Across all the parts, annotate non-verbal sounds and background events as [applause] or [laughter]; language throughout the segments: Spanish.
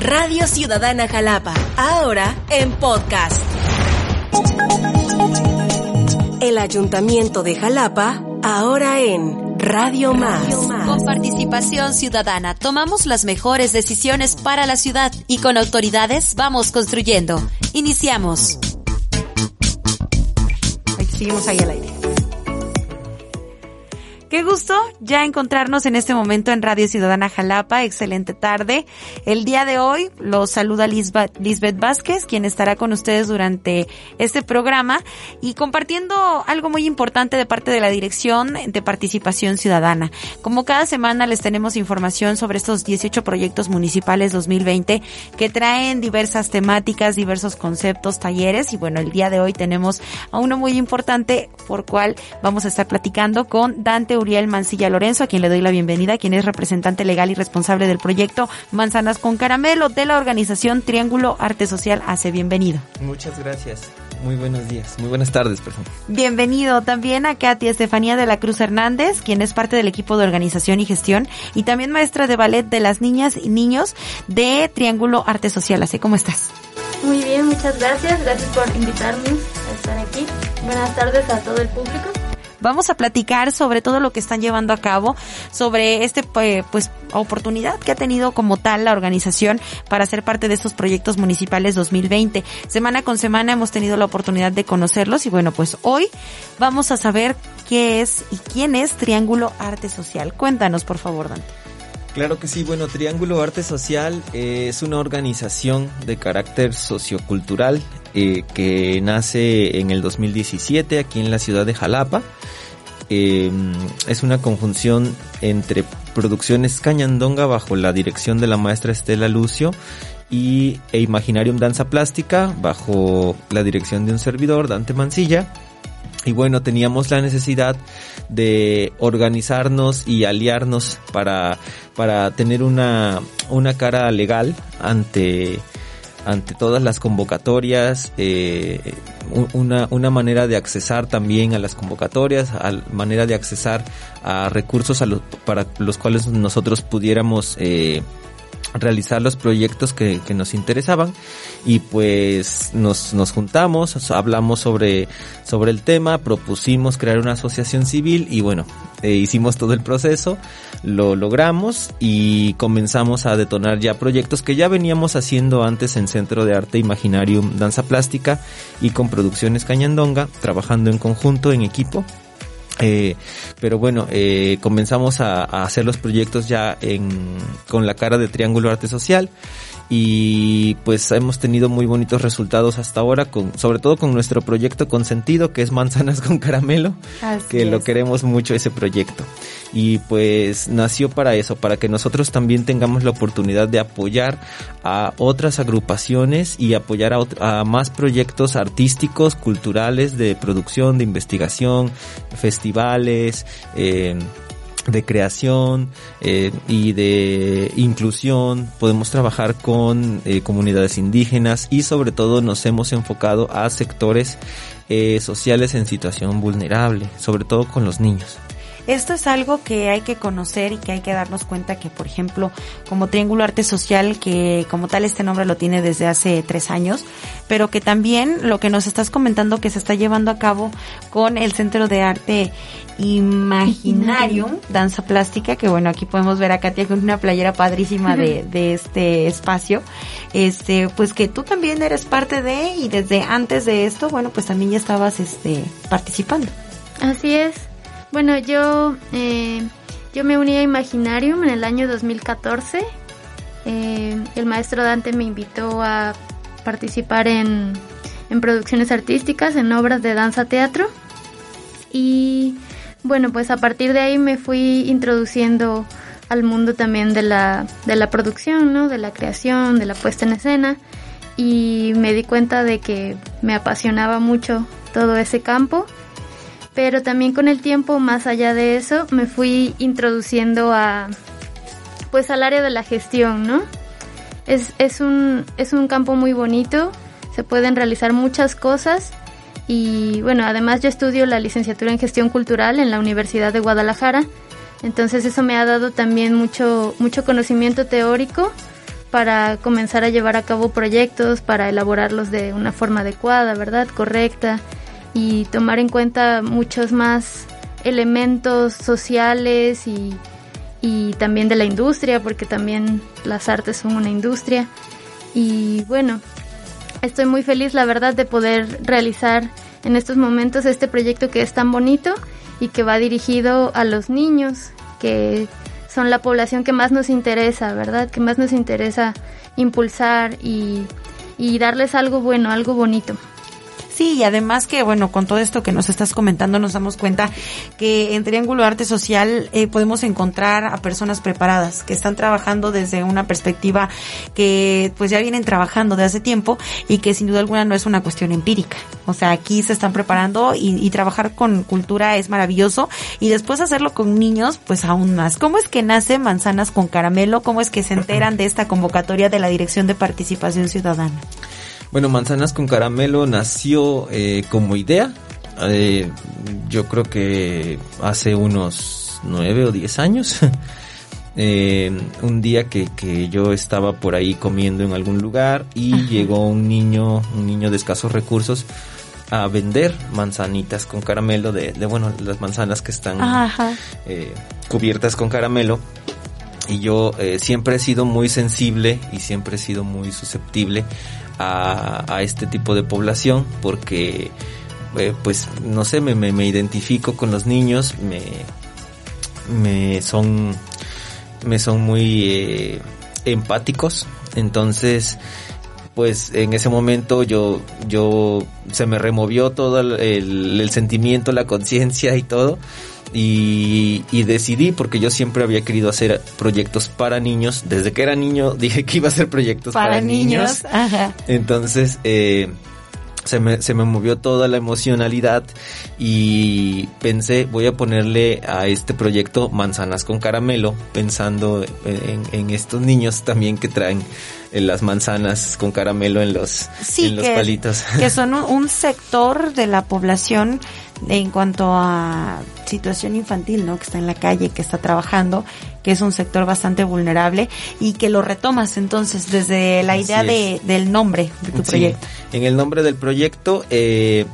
Radio Ciudadana Jalapa, ahora en podcast. El Ayuntamiento de Jalapa, ahora en Radio Más. Con participación ciudadana tomamos las mejores decisiones para la ciudad y con autoridades vamos construyendo. Iniciamos. Seguimos ahí al aire. Qué gusto ya encontrarnos en este momento en Radio Ciudadana Jalapa. Excelente tarde. El día de hoy los saluda Lisbeth, Vázquez, quien estará con ustedes durante este programa y compartiendo algo muy importante de parte de la Dirección de Participación Ciudadana. Como cada semana les tenemos información sobre estos 18 proyectos municipales 2020 que traen diversas temáticas, diversos conceptos, talleres y bueno, el día de hoy tenemos a uno muy importante por cual vamos a estar platicando con Dante Uriel Mancilla Lorenzo, a quien le doy la bienvenida, quien es representante legal y responsable del proyecto Manzanas con Caramelo de la organización Triángulo Arte Social. Hace bienvenido. Muchas gracias. Muy buenos días, muy buenas tardes, perdón. Bienvenido también a Katy Estefanía de la Cruz Hernández, quien es parte del equipo de organización y gestión y también maestra de ballet de las niñas y niños de Triángulo Arte Social. Así como estás. Muy bien, muchas gracias. Gracias por invitarme a estar aquí. Buenas tardes a todo el público. Vamos a platicar sobre todo lo que están llevando a cabo, sobre este pues oportunidad que ha tenido como tal la organización para ser parte de estos proyectos municipales 2020. Semana con semana hemos tenido la oportunidad de conocerlos y bueno, pues hoy vamos a saber qué es y quién es Triángulo Arte Social. Cuéntanos, por favor, Dante. Claro que sí, bueno, Triángulo Arte Social eh, es una organización de carácter sociocultural eh, que nace en el 2017 aquí en la ciudad de Jalapa. Eh, es una conjunción entre producciones Cañandonga bajo la dirección de la maestra Estela Lucio y e Imaginarium Danza Plástica bajo la dirección de un servidor, Dante Mancilla. Y bueno, teníamos la necesidad de organizarnos y aliarnos para, para tener una, una cara legal ante, ante todas las convocatorias, eh, una, una manera de accesar también a las convocatorias, a manera de accesar a recursos a para los cuales nosotros pudiéramos eh, realizar los proyectos que, nos interesaban y pues nos, nos juntamos, hablamos sobre, sobre el tema, propusimos crear una asociación civil y bueno, eh, hicimos todo el proceso, lo logramos y comenzamos a detonar ya proyectos que ya veníamos haciendo antes en Centro de Arte Imaginarium Danza Plástica y con Producciones Cañandonga, trabajando en conjunto, en equipo eh, pero bueno, eh, comenzamos a, hacer los proyectos ya en, con la cara de Triángulo Arte Social y pues hemos tenido muy bonitos resultados hasta ahora, con, sobre todo con nuestro proyecto Consentido, que es Manzanas con Caramelo, Así que es. lo queremos mucho ese proyecto. Y pues nació para eso, para que nosotros también tengamos la oportunidad de apoyar a otras agrupaciones y apoyar a, a más proyectos artísticos, culturales, de producción, de investigación, festivales, eh, de creación eh, y de inclusión, podemos trabajar con eh, comunidades indígenas y sobre todo nos hemos enfocado a sectores eh, sociales en situación vulnerable, sobre todo con los niños. Esto es algo que hay que conocer y que hay que darnos cuenta que, por ejemplo, como Triángulo Arte Social, que como tal este nombre lo tiene desde hace tres años, pero que también lo que nos estás comentando que se está llevando a cabo con el Centro de Arte Imaginarium, Danza Plástica, que bueno, aquí podemos ver a Katia con una playera padrísima de, de este espacio, este, pues que tú también eres parte de y desde antes de esto, bueno, pues también ya estabas este, participando. Así es. Bueno, yo, eh, yo me uní a Imaginarium en el año 2014. Eh, el maestro Dante me invitó a participar en, en producciones artísticas, en obras de danza teatro. Y bueno, pues a partir de ahí me fui introduciendo al mundo también de la, de la producción, ¿no? De la creación, de la puesta en escena. Y me di cuenta de que me apasionaba mucho todo ese campo pero también con el tiempo, más allá de eso, me fui introduciendo a pues al área de la gestión, ¿no? Es, es, un, es un campo muy bonito, se pueden realizar muchas cosas y bueno, además yo estudio la licenciatura en gestión cultural en la Universidad de Guadalajara, entonces eso me ha dado también mucho, mucho conocimiento teórico para comenzar a llevar a cabo proyectos, para elaborarlos de una forma adecuada, ¿verdad? Correcta y tomar en cuenta muchos más elementos sociales y, y también de la industria, porque también las artes son una industria. Y bueno, estoy muy feliz, la verdad, de poder realizar en estos momentos este proyecto que es tan bonito y que va dirigido a los niños, que son la población que más nos interesa, ¿verdad? Que más nos interesa impulsar y, y darles algo bueno, algo bonito. Sí, y además que, bueno, con todo esto que nos estás comentando, nos damos cuenta que en Triángulo Arte Social eh, podemos encontrar a personas preparadas que están trabajando desde una perspectiva que pues ya vienen trabajando de hace tiempo y que sin duda alguna no es una cuestión empírica. O sea, aquí se están preparando y, y trabajar con cultura es maravilloso y después hacerlo con niños, pues aún más. ¿Cómo es que nace Manzanas con Caramelo? ¿Cómo es que se enteran de esta convocatoria de la Dirección de Participación Ciudadana? Bueno, Manzanas con Caramelo nació eh, como idea. Eh, yo creo que hace unos nueve o diez años. [laughs] eh, un día que, que, yo estaba por ahí comiendo en algún lugar y Ajá. llegó un niño, un niño de escasos recursos a vender manzanitas con caramelo de, de bueno, las manzanas que están eh, cubiertas con caramelo. Y yo eh, siempre he sido muy sensible y siempre he sido muy susceptible a, este tipo de población porque eh, pues no sé me, identifico con los niños me me son me son muy eh, empáticos. Entonces pues en ese momento yo yo se me removió todo el sentimiento la conciencia y todo y, y, decidí porque yo siempre había querido hacer proyectos para niños desde que era niño [laughs] dije que iba a hacer proyectos para, para niños, niños. entonces eh, se me, se me movió toda la emocionalidad y pensé voy a ponerle a este proyecto manzanas con caramelo pensando en, en estos niños también que traen las manzanas con caramelo en los, sí, en los que, palitos. Que [laughs] son un, un sector de la población en cuanto a situación infantil, ¿no? Que está en la calle, que está trabajando, que es un sector bastante vulnerable y que lo retomas entonces desde la idea de, del nombre de tu sí. proyecto. En el nombre del proyecto, eh,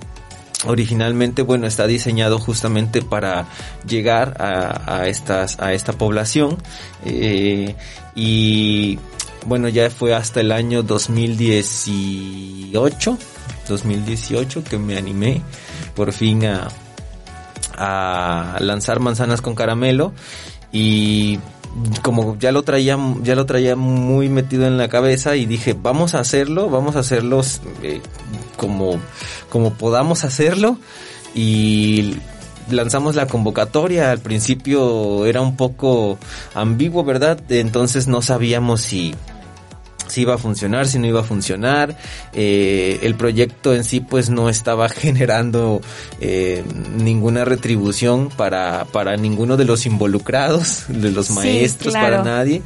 originalmente bueno está diseñado justamente para llegar a, a estas a esta población eh, y bueno ya fue hasta el año 2018 2018 que me animé por fin a, a lanzar manzanas con caramelo y como ya lo traía ya lo traía muy metido en la cabeza y dije vamos a hacerlo vamos a hacerlo eh, como como podamos hacerlo y lanzamos la convocatoria. Al principio era un poco ambiguo verdad entonces no sabíamos si si iba a funcionar, si no iba a funcionar. Eh, el proyecto en sí pues no estaba [laughs] generando eh, ninguna retribución para, para ninguno de los involucrados, de los maestros, claro. para nadie.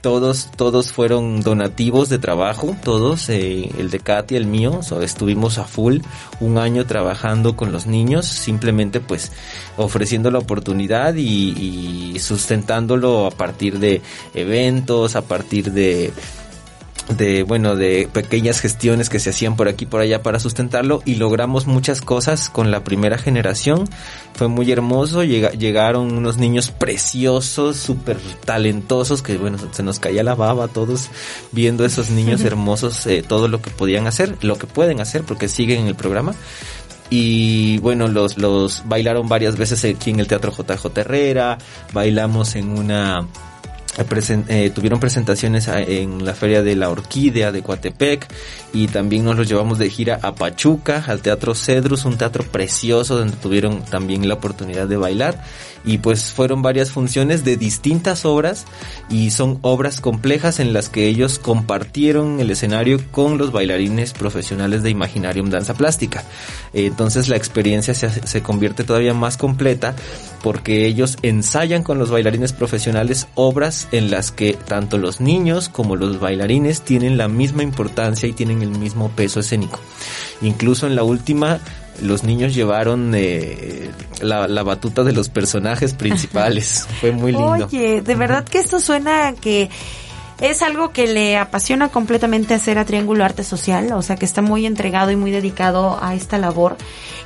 Todos, todos fueron donativos de trabajo, todos, eh, el de Katy, el mío, estuvimos a full un año trabajando con los niños, simplemente pues ofreciendo la oportunidad y, y sustentándolo a partir de eventos, a partir de, de bueno de pequeñas gestiones que se hacían por aquí por allá para sustentarlo y logramos muchas cosas con la primera generación. Fue muy hermoso Llega, llegaron unos niños preciosos súper talentosos que bueno se nos caía la baba a todos viendo esos niños [laughs] hermosos eh, todo lo que podían hacer lo que pueden hacer porque siguen en el programa. Y bueno, los, los bailaron varias veces aquí en el Teatro JJ Herrera, bailamos en una Present, eh, tuvieron presentaciones en la feria de la orquídea de Coatepec y también nos los llevamos de gira a Pachuca, al Teatro Cedrus, un teatro precioso donde tuvieron también la oportunidad de bailar y pues fueron varias funciones de distintas obras y son obras complejas en las que ellos compartieron el escenario con los bailarines profesionales de Imaginarium Danza Plástica. Entonces la experiencia se, se convierte todavía más completa porque ellos ensayan con los bailarines profesionales obras en las que tanto los niños como los bailarines tienen la misma importancia y tienen el mismo peso escénico. Incluso en la última los niños llevaron eh, la, la, batuta de los personajes principales. [laughs] Fue muy lindo. Oye, de verdad que esto suena que es algo que le apasiona completamente hacer a Triángulo Arte Social, o sea que está muy entregado y muy dedicado a esta labor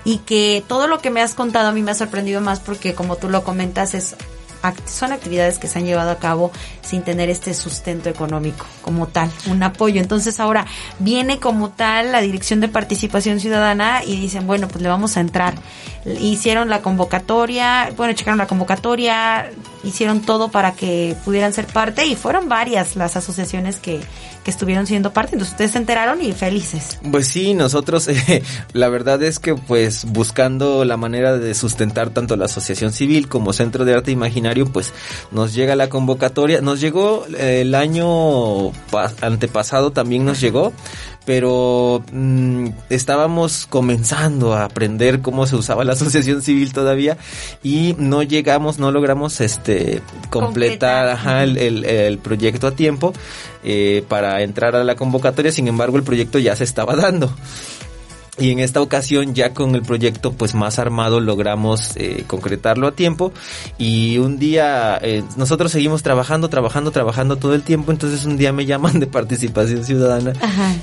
y que todo lo que me has contado a mí me ha sorprendido más porque como tú lo comentas es son actividades que se han llevado a cabo sin tener este sustento económico como tal, un apoyo. Entonces ahora viene como tal la Dirección de Participación Ciudadana y dicen, bueno, pues le vamos a entrar. Hicieron la convocatoria, bueno, checaron la convocatoria, hicieron todo para que pudieran ser parte y fueron varias las asociaciones que, que estuvieron siendo parte. Entonces ustedes se enteraron y felices. Pues sí, nosotros [laughs] eh, la verdad es que pues buscando la manera de sustentar tanto la asociación civil como Centro de Arte Imaginario, pues nos llega la convocatoria. Nos llegó eh, el año antepasado también nos llegó pero mm, estábamos comenzando a aprender cómo se usaba la [laughs] asociación civil todavía y no llegamos, no logramos este completar el, proyecto a tiempo eh, para entrar a la convocatoria, sin embargo el proyecto ya se estaba dando. Y en esta ocasión ya con el proyecto pues más armado logramos eh, concretarlo a tiempo y un día eh, nosotros seguimos trabajando, trabajando, trabajando todo el tiempo, entonces un día me llaman de participación ciudadana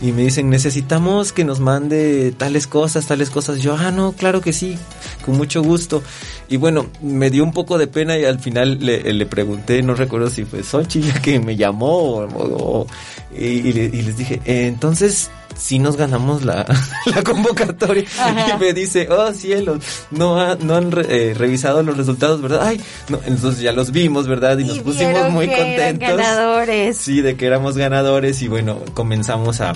y me dicen necesitamos que nos mande tales cosas, tales cosas. Yo, ah, no, claro que sí, con mucho gusto. Y bueno, me dio un poco de pena y al final le, le pregunté, no recuerdo si fue Xochitl que me llamó o, y, y, les dije, eh, entonces si nos ganamos la, [laughs] la convocatoria. Y me dice, oh cielos, no, no han eh, revisado los resultados, ¿verdad? Ay, no, entonces ya los vimos, ¿verdad? Y nos pusimos muy contentos. ganadores. Sí, de que éramos ganadores y bueno, comenzamos a,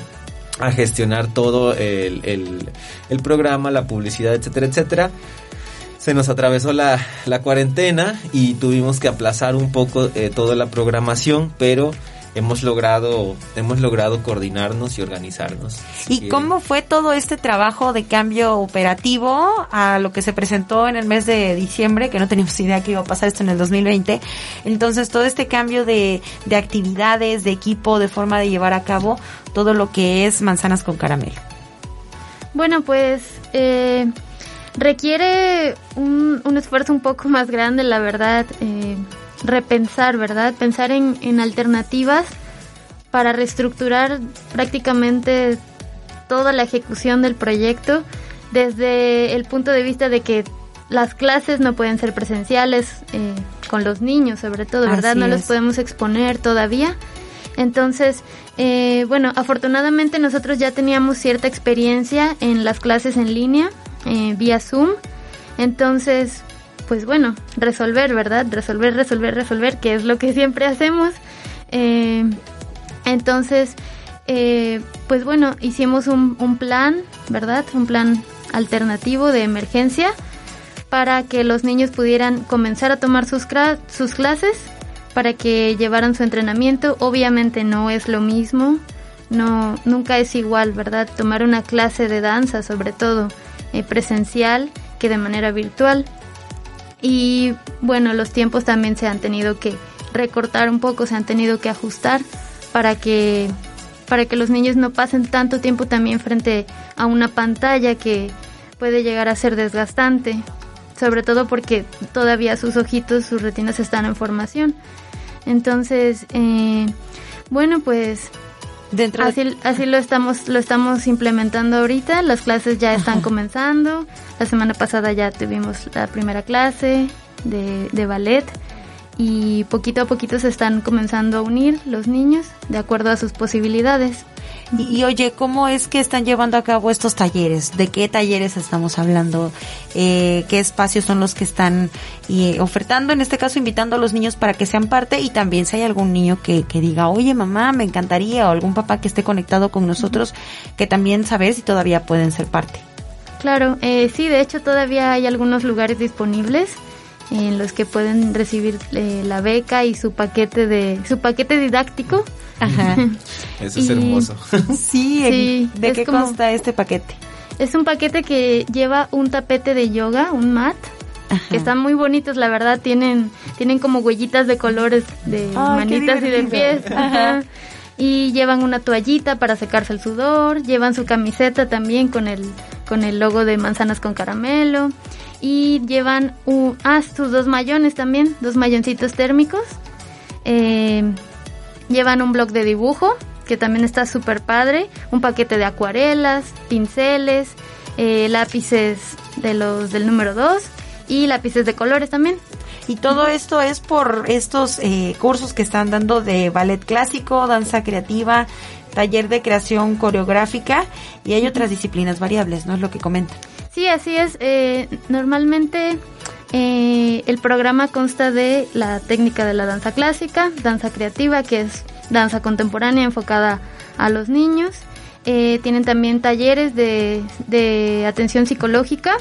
a gestionar todo el, el, el programa, la publicidad, etcétera, etcétera se nos atravesó la, la, cuarentena y tuvimos que aplazar un poco eh, toda la programación, pero hemos logrado, hemos logrado coordinarnos y organizarnos. ¿Y cómo fue todo este trabajo de cambio operativo a lo que se presentó en el mes de diciembre, que no teníamos idea que iba a pasar esto en el 2020? Entonces, todo este cambio de, de actividades, de equipo, de forma de llevar a cabo todo lo que es manzanas con caramelo. Bueno, pues eh, requiere un, un, esfuerzo un poco más grande, la verdad. Eh, repensar, ¿verdad? Pensar en, en alternativas para reestructurar prácticamente toda la ejecución del proyecto desde el punto de vista de que las clases no pueden ser presenciales eh, con los niños, sobre todo, ¿verdad? no los podemos exponer todavía. Entonces, eh, bueno, afortunadamente nosotros ya teníamos cierta experiencia en las clases en línea, eh, vía Zoom. Entonces, pues bueno, resolver, ¿verdad? Resolver, resolver, resolver, que es lo que siempre hacemos. Eh, entonces, eh, pues bueno, hicimos un, un, plan, ¿verdad? Un plan alternativo de emergencia para que los niños pudieran comenzar a tomar sus, sus clases, para que llevaran su entrenamiento. Obviamente no es lo mismo, no, nunca es igual, ¿verdad? Tomar una clase de danza, sobre todo eh, presencial, que de manera virtual. Y bueno, los tiempos también se han tenido que recortar un poco, se han tenido que ajustar para que para que los niños no pasen tanto tiempo también frente a una pantalla que puede llegar a ser desgastante, sobre todo porque todavía sus ojitos, sus retinas están en formación. Entonces, eh, bueno, pues Dentro así, así lo estamos lo estamos implementando ahorita. Las clases ya están comenzando. La semana pasada ya tuvimos la primera clase de, de ballet y poquito a poquito se están comenzando a unir los niños de acuerdo a sus posibilidades. Y, oye, ¿cómo es que están llevando a cabo estos talleres? ¿De qué talleres estamos hablando? Eh, ¿Qué espacios son los que están eh, ofertando? En este caso, invitando a los niños para que sean parte y también si hay algún niño que, que diga, oye mamá, me encantaría, o algún papá que esté conectado con nosotros, que también saber si todavía pueden ser parte. Claro, eh, sí, de hecho todavía hay algunos lugares disponibles en los que pueden recibir eh, la beca y su paquete de su paquete didáctico. Ajá. [laughs] Eso es hermoso. sí, ¿de qué consta este paquete? Es un paquete que lleva un tapete de yoga, un mat, que están muy bonitos, la verdad, tienen tienen como huellitas de colores de manitas y de pies. Y llevan una toallita para secarse el sudor, llevan su camiseta también con el con el logo de manzanas con caramelo y llevan un, ah, sus dos mayones también, dos mayoncitos térmicos. Eh, llevan un blog de dibujo, que también está súper padre, un paquete de acuarelas, pinceles, eh, lápices de los del número 2 y lápices de colores también. Y todo esto es por estos eh, cursos que están dando de ballet clásico, danza creativa, taller de creación coreográfica y hay otras disciplinas variables, ¿no es lo que comentan? Sí, así es. Eh, normalmente eh, el programa consta de la técnica de la danza clásica, danza creativa, que es danza contemporánea enfocada a los niños. Eh, tienen también talleres de, de, atención psicológica,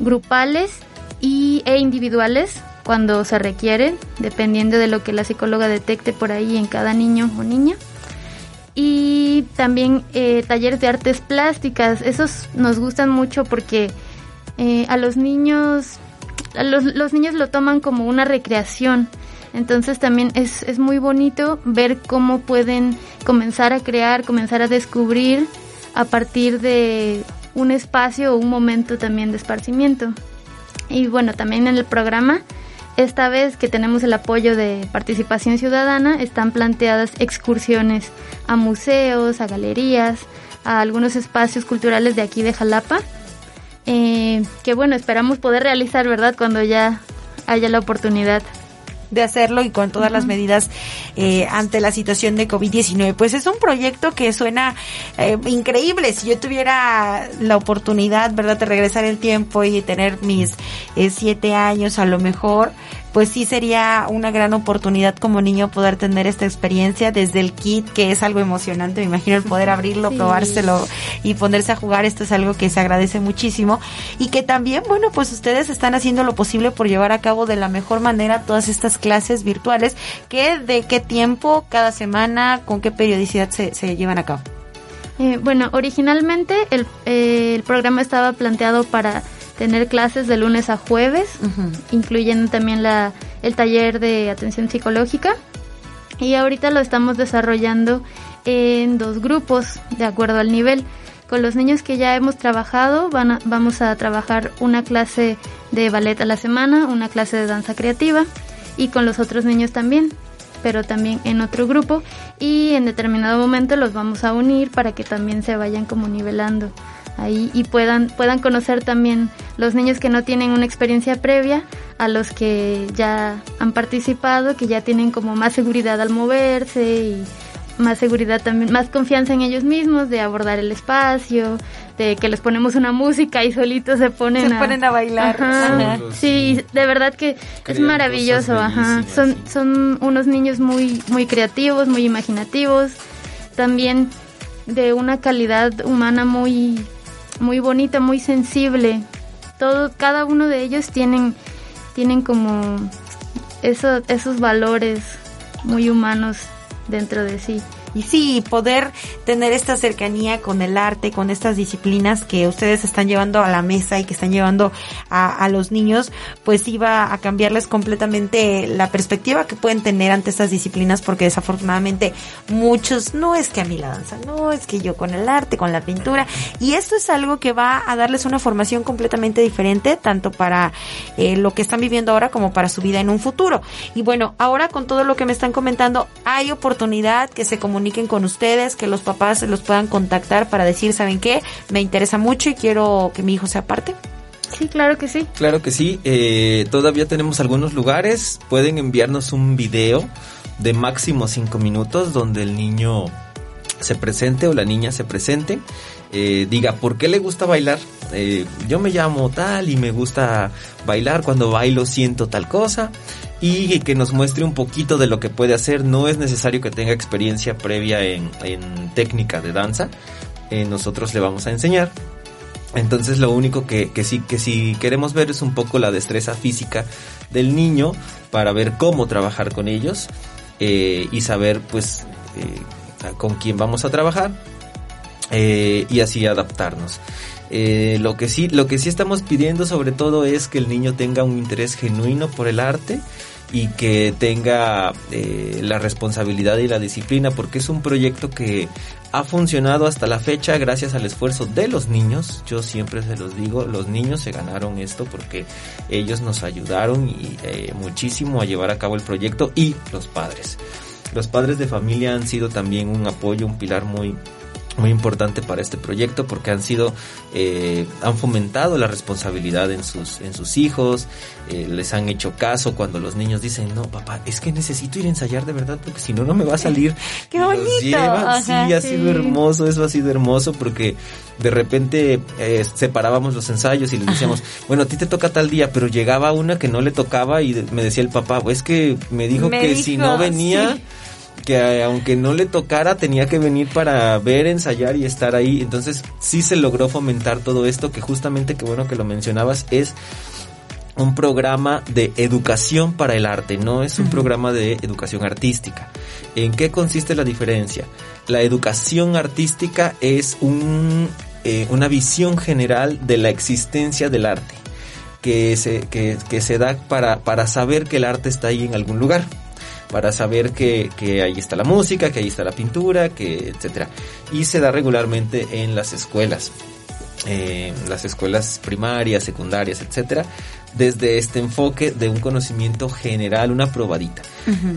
grupales y, e individuales cuando se requieren, dependiendo de lo que la psicóloga detecte por ahí en cada niño o niña. Y también eh, talleres de artes plásticas, esos nos gustan mucho porque eh, a los niños, los, niños lo toman como una recreación. Entonces también es, es muy bonito ver cómo pueden comenzar a crear, comenzar a descubrir a partir de un espacio o un momento también de esparcimiento. Y bueno, también en el programa esta vez que tenemos el apoyo de participación ciudadana, están planteadas excursiones a museos, a galerías, a algunos espacios culturales de aquí de Jalapa, eh, que bueno, esperamos poder realizar, ¿verdad?, cuando ya haya la oportunidad de hacerlo y con todas las medidas eh, ante la situación de COVID-19. Pues es un proyecto que suena eh, increíble. Si yo tuviera la oportunidad, ¿verdad?, de regresar el tiempo y tener mis eh, siete años a lo mejor, pues sí sería una gran oportunidad como niño poder tener esta experiencia desde el kit, que es algo emocionante, me imagino el poder abrirlo, probárselo y ponerse a jugar, esto es algo que se agradece muchísimo y que también, bueno, pues ustedes están haciendo lo posible por llevar a cabo de la mejor manera todas estas clases virtuales, que de qué tiempo, cada semana, con qué periodicidad se, se llevan a cabo. Eh, bueno, originalmente el, eh, el programa estaba planteado para tener clases de lunes a jueves, incluyendo también la, el taller de atención psicológica. Y ahorita lo estamos desarrollando en dos grupos, de acuerdo al nivel. Con los niños que ya hemos trabajado, van vamos a trabajar una clase de ballet a la semana, una clase de danza creativa, y con los otros niños también, pero también en otro grupo. Y en determinado momento los vamos a unir para que también se vayan como nivelando ahí y puedan, puedan conocer también los niños que no tienen una experiencia previa a los que ya han participado, que ya tienen como más seguridad al moverse y más seguridad también, más confianza en ellos mismos de abordar el espacio, de que les ponemos una música y solitos se ponen, se a, ponen a bailar. Sí, de verdad que es maravilloso, ajá. Son, son unos niños muy, muy creativos, muy imaginativos, también de una calidad humana muy muy bonita, muy sensible. Todo, cada uno de ellos tienen, tienen como eso, esos valores muy humanos dentro de sí. Y sí, poder tener esta cercanía con el arte, con estas disciplinas que ustedes están llevando a la mesa y que están llevando a, los niños, pues iba a cambiarles completamente la perspectiva que pueden tener ante estas disciplinas, porque desafortunadamente muchos, no es que a mí la danza, no es que yo con el arte, con la pintura, y esto es algo que va a darles una formación completamente diferente, tanto para eh, lo que están viviendo ahora como para su vida en un futuro. Y bueno, ahora con todo lo que me están comentando, hay oportunidad que se comunique comuniquen con ustedes, que los papás los puedan contactar para decir, ¿saben qué? Me interesa mucho y quiero que mi hijo sea parte. Sí, claro que sí. Claro que sí. Eh, todavía tenemos algunos lugares. Pueden enviarnos un video de máximo cinco minutos donde el niño se presente o la niña se presente. Eh, diga por qué le gusta bailar. Eh, yo me llamo tal y me gusta bailar. Cuando bailo siento tal cosa y que nos muestre un poquito de lo que puede hacer. No es necesario que tenga experiencia previa en, técnica de danza. Eh, nosotros le vamos a enseñar. Entonces lo único que, que, sí que queremos ver es un poco la destreza física del niño para ver cómo trabajar con ellos eh, y saber pues eh, con quién vamos a trabajar y así adaptarnos. Lo que sí lo que sí estamos pidiendo sobre todo es que el niño tenga un interés genuino por el arte y que tenga eh, la responsabilidad y la disciplina porque es un proyecto que ha funcionado hasta la fecha gracias al esfuerzo de los niños. Yo siempre se los digo, los niños se ganaron esto porque ellos nos ayudaron y, eh, muchísimo a llevar a cabo el proyecto y los padres. los padres de familia han sido también un apoyo, un pilar muy muy importante para este proyecto porque han sido eh, han fomentado la responsabilidad en sus en sus hijos eh, les han hecho caso cuando los niños dicen no papá es que necesito ir a ensayar de verdad porque si no no me va a salir [laughs] qué bonito. sí ha sido hermoso eso ha sido hermoso porque de repente eh, separábamos los ensayos y les decíamos bueno a ti te toca tal día pero llegaba una que no le tocaba y me decía el papá es que me dijo que si no venía que aunque no le tocara tenía que venir para ver, ensayar y estar ahí. Entonces sí se logró fomentar todo esto que justamente, que bueno que lo mencionabas, es un programa de educación para el arte, no es un programa de educación artística. ¿En qué consiste la diferencia? La educación artística es un, eh, una visión general de la existencia del arte, que se, que, que se da para, para saber que el arte está ahí en algún lugar para saber que, que ahí está la música, que ahí está la pintura, que etcétera. Y se da regularmente en las escuelas. Eh, las escuelas primarias, secundarias, etcétera, desde este enfoque de un conocimiento general, una probadita.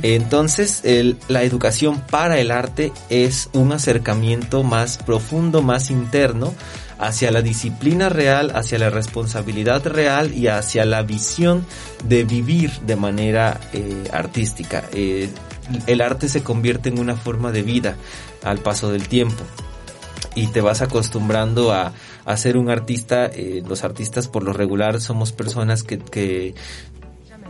Entonces, el, la educación para el arte es un acercamiento más profundo, más interno hacia la disciplina real, hacia la responsabilidad real y hacia la visión de vivir de manera eh, artística. Eh, el arte se convierte en una forma de vida al paso del tiempo y te vas acostumbrando a, a ser un artista. Eh, los artistas por lo regular somos personas que, que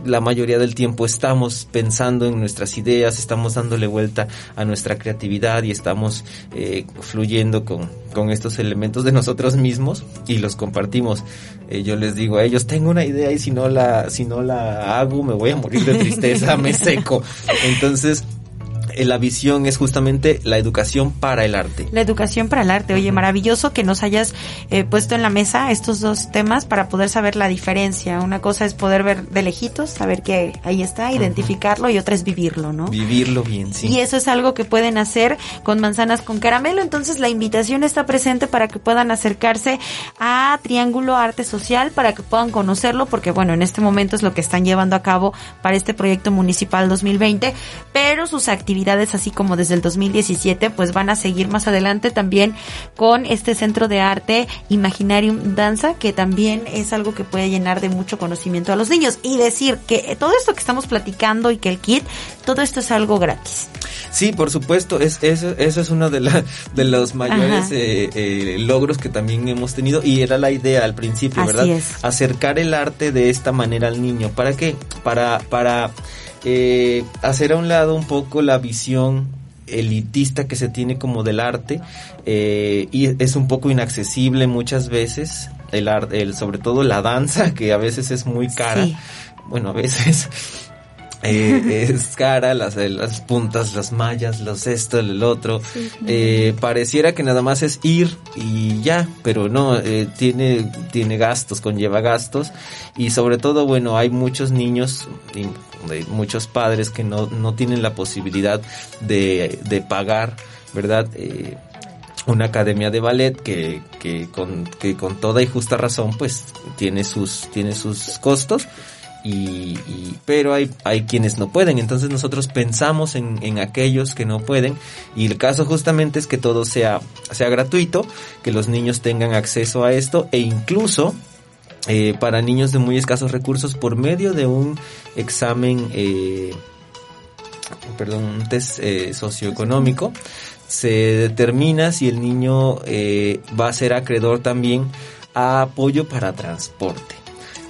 la mayoría del tiempo estamos pensando en nuestras ideas, estamos dándole vuelta a nuestra creatividad y estamos eh, fluyendo con, con, estos elementos de nosotros mismos y los compartimos. Eh, yo les digo a ellos, tengo una idea y si no la, si no la hago me voy a morir de tristeza, me [laughs] seco. Entonces, la visión es justamente la educación para el arte. La educación para el arte. Oye, maravilloso que nos hayas eh, puesto en la mesa estos dos temas para poder saber la diferencia. Una cosa es poder ver de lejitos, saber que ahí está, identificarlo y otra es vivirlo, ¿no? Vivirlo bien, sí. Y eso es algo que pueden hacer con manzanas con caramelo. Entonces la invitación está presente para que puedan acercarse a Triángulo Arte Social, para que puedan conocerlo, porque bueno, en este momento es lo que están llevando a cabo para este proyecto municipal 2020, pero sus actividades así como desde el 2017, pues van a seguir más adelante también con este centro de arte Imaginarium Danza, que también es algo que puede llenar de mucho conocimiento a los niños. Y decir que todo esto que estamos platicando y que el kit, todo esto es algo gratis. Sí, por supuesto, es, eso, eso es uno de, la, de los mayores eh, eh, logros que también hemos tenido y era la idea al principio, ¿verdad? Acercar el arte de esta manera al niño. ¿Para qué? Para, para eh, hacer a un lado un poco la visión elitista que se tiene como del arte eh, y es un poco inaccesible muchas veces el arte, el, sobre todo la danza [laughs] que a veces es muy cara. Bueno, a veces [laughs] eh, es cara, las, las puntas, las mallas, los esto, el otro. Eh, pareciera que nada más es ir y ya, pero no, eh, tiene, tiene gastos, conlleva gastos y sobre todo, bueno, hay muchos niños y muchos padres que no, no tienen la posibilidad de, de pagar, ¿verdad? Eh, una academia de ballet que, que, con, que con toda y justa razón pues tiene sus, tiene sus costos y, pero hay, hay quienes no pueden, entonces nosotros pensamos en, en, aquellos que no pueden. Y el caso justamente es que todo sea, sea gratuito, que los niños tengan acceso a esto. E incluso eh, para niños de muy escasos recursos por medio de un examen, eh, perdón, un test eh, socioeconómico, se determina si el niño eh, va a ser acreedor también a apoyo para transporte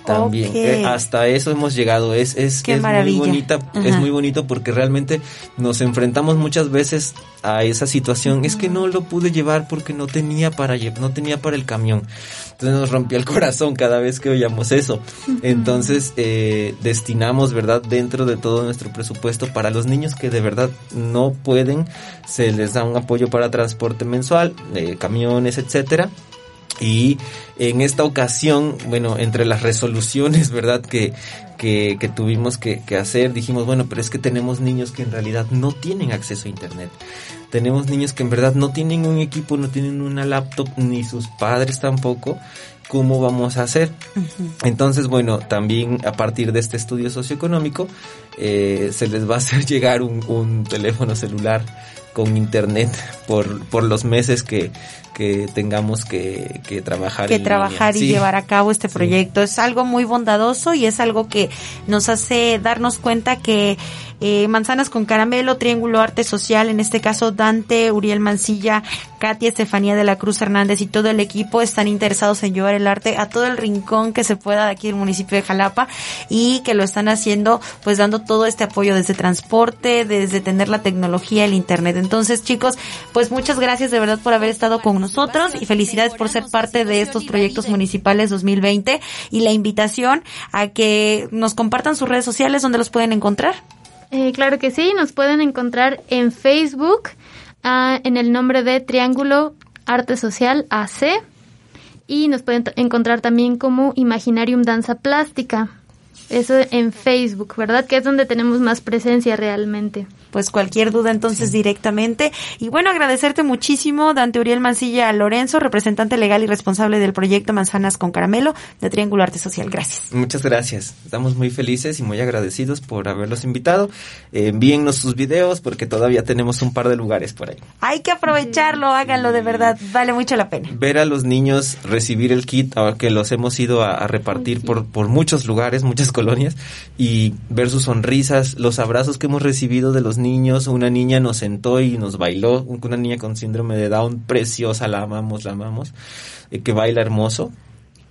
también. Eh, hasta eso hemos llegado. Es, es, es muy bonita, es muy bonito porque realmente nos enfrentamos muchas veces a esa situación. Es que no lo pude llevar porque no tenía para no tenía para el camión. Entonces nos rompió el [laughs] corazón cada vez que oíamos eso. Entonces eh, destinamos, ¿verdad? Dentro de todo nuestro presupuesto para los niños que de verdad no pueden, se les da un apoyo para transporte mensual, eh, camiones, etcétera y en esta ocasión, bueno, entre las resoluciones, [laughs] ¿verdad? Que, que, que tuvimos que, que, hacer, dijimos, bueno, pero es que tenemos niños que en realidad no tienen acceso a Internet. tenemos niños que en verdad no tienen un equipo, no tienen una laptop, ni sus padres tampoco. ¿Cómo vamos a hacer? Entonces, bueno, también a partir de este estudio socioeconómico, eh, se les va a hacer [laughs] llegar un, un teléfono celular con internet por, por los meses que, que tengamos que, que trabajar. Que trabajar y llevar a cabo este proyecto. Es algo muy bondadoso y es algo que nos hace darnos cuenta que eh, Manzanas con Caramelo, Triángulo Arte Social, en este caso Dante, Uriel Mancilla, Katia, Estefanía de la Cruz Hernández y todo el equipo están interesados en llevar el arte a todo el rincón que se pueda de aquí del municipio de Jalapa y que lo están haciendo pues dando todo este apoyo desde transporte, desde tener la tecnología, el internet. Entonces chicos, pues muchas gracias de verdad por haber estado con nosotros y felicidades por ser parte de estos proyectos municipales 2020 y la invitación a que nos compartan sus redes sociales donde los pueden encontrar. Eh, claro que sí, nos pueden encontrar en Facebook ah, en el nombre de Triángulo Arte Social AC y nos pueden encontrar también como Imaginarium Danza Plástica. Eso en Facebook, ¿verdad? Que es donde tenemos más presencia realmente. Pues cualquier duda entonces directamente. Y bueno, agradecerte muchísimo, Dante Uriel Mancilla Lorenzo, representante legal y responsable del proyecto Manzanas con Caramelo de Triángulo Arte Social. Gracias. Muchas gracias. Estamos muy felices y muy agradecidos por haberlos invitado. Eh, envíennos sus videos porque todavía tenemos un par de lugares por ahí. Hay que aprovecharlo, háganlo de verdad, vale mucho la pena. Ver a los niños recibir el kit, que los hemos ido a, a repartir por, por muchos lugares, muchas colonias, y ver sus sonrisas, los abrazos que hemos recibido de los niños. Una niña nos sentó y nos bailó, una niña con síndrome de Down, preciosa, la amamos, la amamos, eh, que baila hermoso.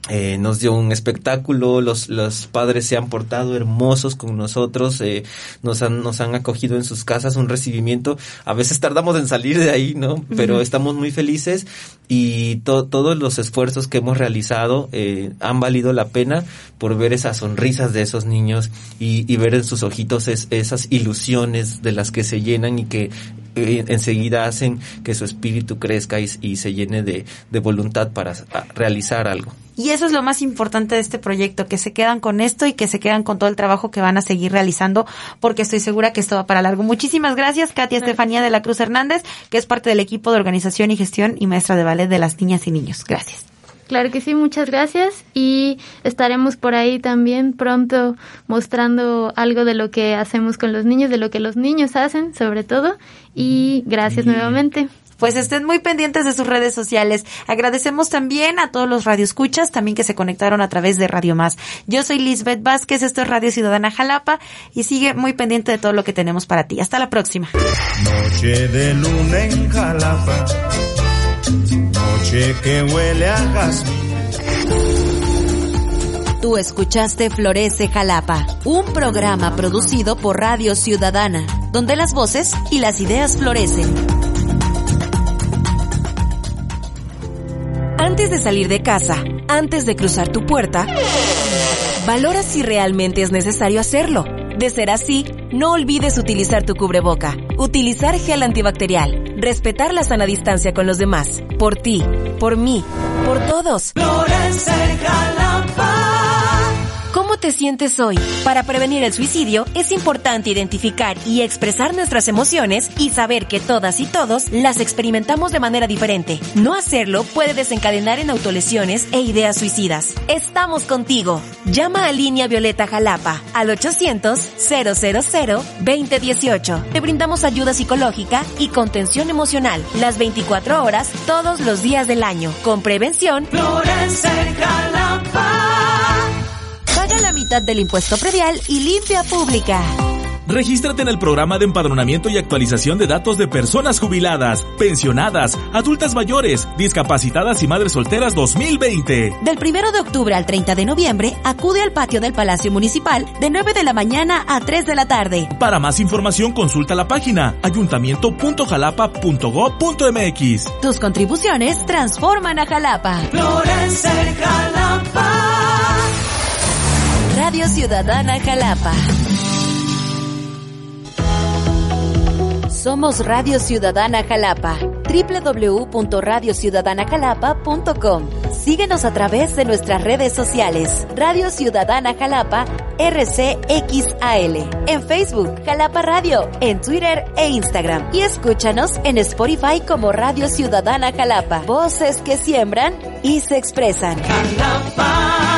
Eh, nos dio un espectáculo, los, los padres se han portado hermosos con nosotros, eh, nos, han, nos han acogido en sus casas, un recibimiento, a veces tardamos en salir de ahí, ¿no? Pero estamos muy felices y to- todos los esfuerzos que hemos realizado eh, han valido la pena por ver esas sonrisas de esos niños y, y ver en sus ojitos es- esas ilusiones de las que se llenan y que enseguida hacen que su espíritu crezca y, y se llene de, de voluntad para realizar algo. Y eso es lo más importante de este proyecto, que se quedan con esto y que se quedan con todo el trabajo que van a seguir realizando, porque estoy segura que esto va para largo. Muchísimas gracias, Katia Estefanía de la Cruz Hernández, que es parte del equipo de organización y gestión y maestra de ballet de las niñas y niños. Gracias. Claro que sí, muchas gracias y estaremos por ahí también pronto mostrando algo de lo que hacemos con los niños, de lo que los niños hacen sobre todo y gracias nuevamente. Pues estén muy pendientes de sus redes sociales. Agradecemos también a todos los radioescuchas, también que se conectaron a través de Radio Más. Yo soy Lisbeth Vázquez, esto es Radio Ciudadana Jalapa y sigue muy pendiente de todo lo que tenemos para ti. Hasta la próxima. Noche de luna en Jalapa, noche huele a jazmín. Tú escuchaste Florece Jalapa, un programa producido por Radio Ciudadana, donde las voces y las ideas florecen. Antes de salir de casa, antes de cruzar tu puerta, valora si realmente es necesario hacerlo. De ser así, no olvides utilizar tu cubreboca, utilizar gel antibacterial, respetar la sana distancia con los demás, por ti, por mí, por todos. ¿Cómo te sientes hoy? Para prevenir el suicidio es importante identificar y expresar nuestras emociones y saber que todas y todos las experimentamos de manera diferente. No hacerlo puede desencadenar en autolesiones e ideas suicidas. Estamos contigo. Llama a Línea Violeta Jalapa al 800-000-2018. Te brindamos ayuda psicológica y contención emocional las 24 horas todos los días del año con prevención. Paga la mitad del impuesto predial y limpia pública. Regístrate en el programa de empadronamiento y actualización de datos de personas jubiladas, pensionadas, adultas mayores, discapacitadas y madres solteras 2020. Del 1 de octubre al 30 de noviembre, acude al patio del Palacio Municipal de 9 de la mañana a 3 de la tarde. Para más información consulta la página ayuntamiento.jalapa.gov.mx. Tus contribuciones transforman a Jalapa. Radio Ciudadana Jalapa. Somos Radio Ciudadana Jalapa. www.radiociudadanajalapa.com. Síguenos a través de nuestras redes sociales. Radio Ciudadana Jalapa RCXAL. En Facebook, Jalapa Radio. En Twitter e Instagram. Y escúchanos en Spotify como Radio Ciudadana Jalapa. Voces que siembran y se expresan. Jalapa.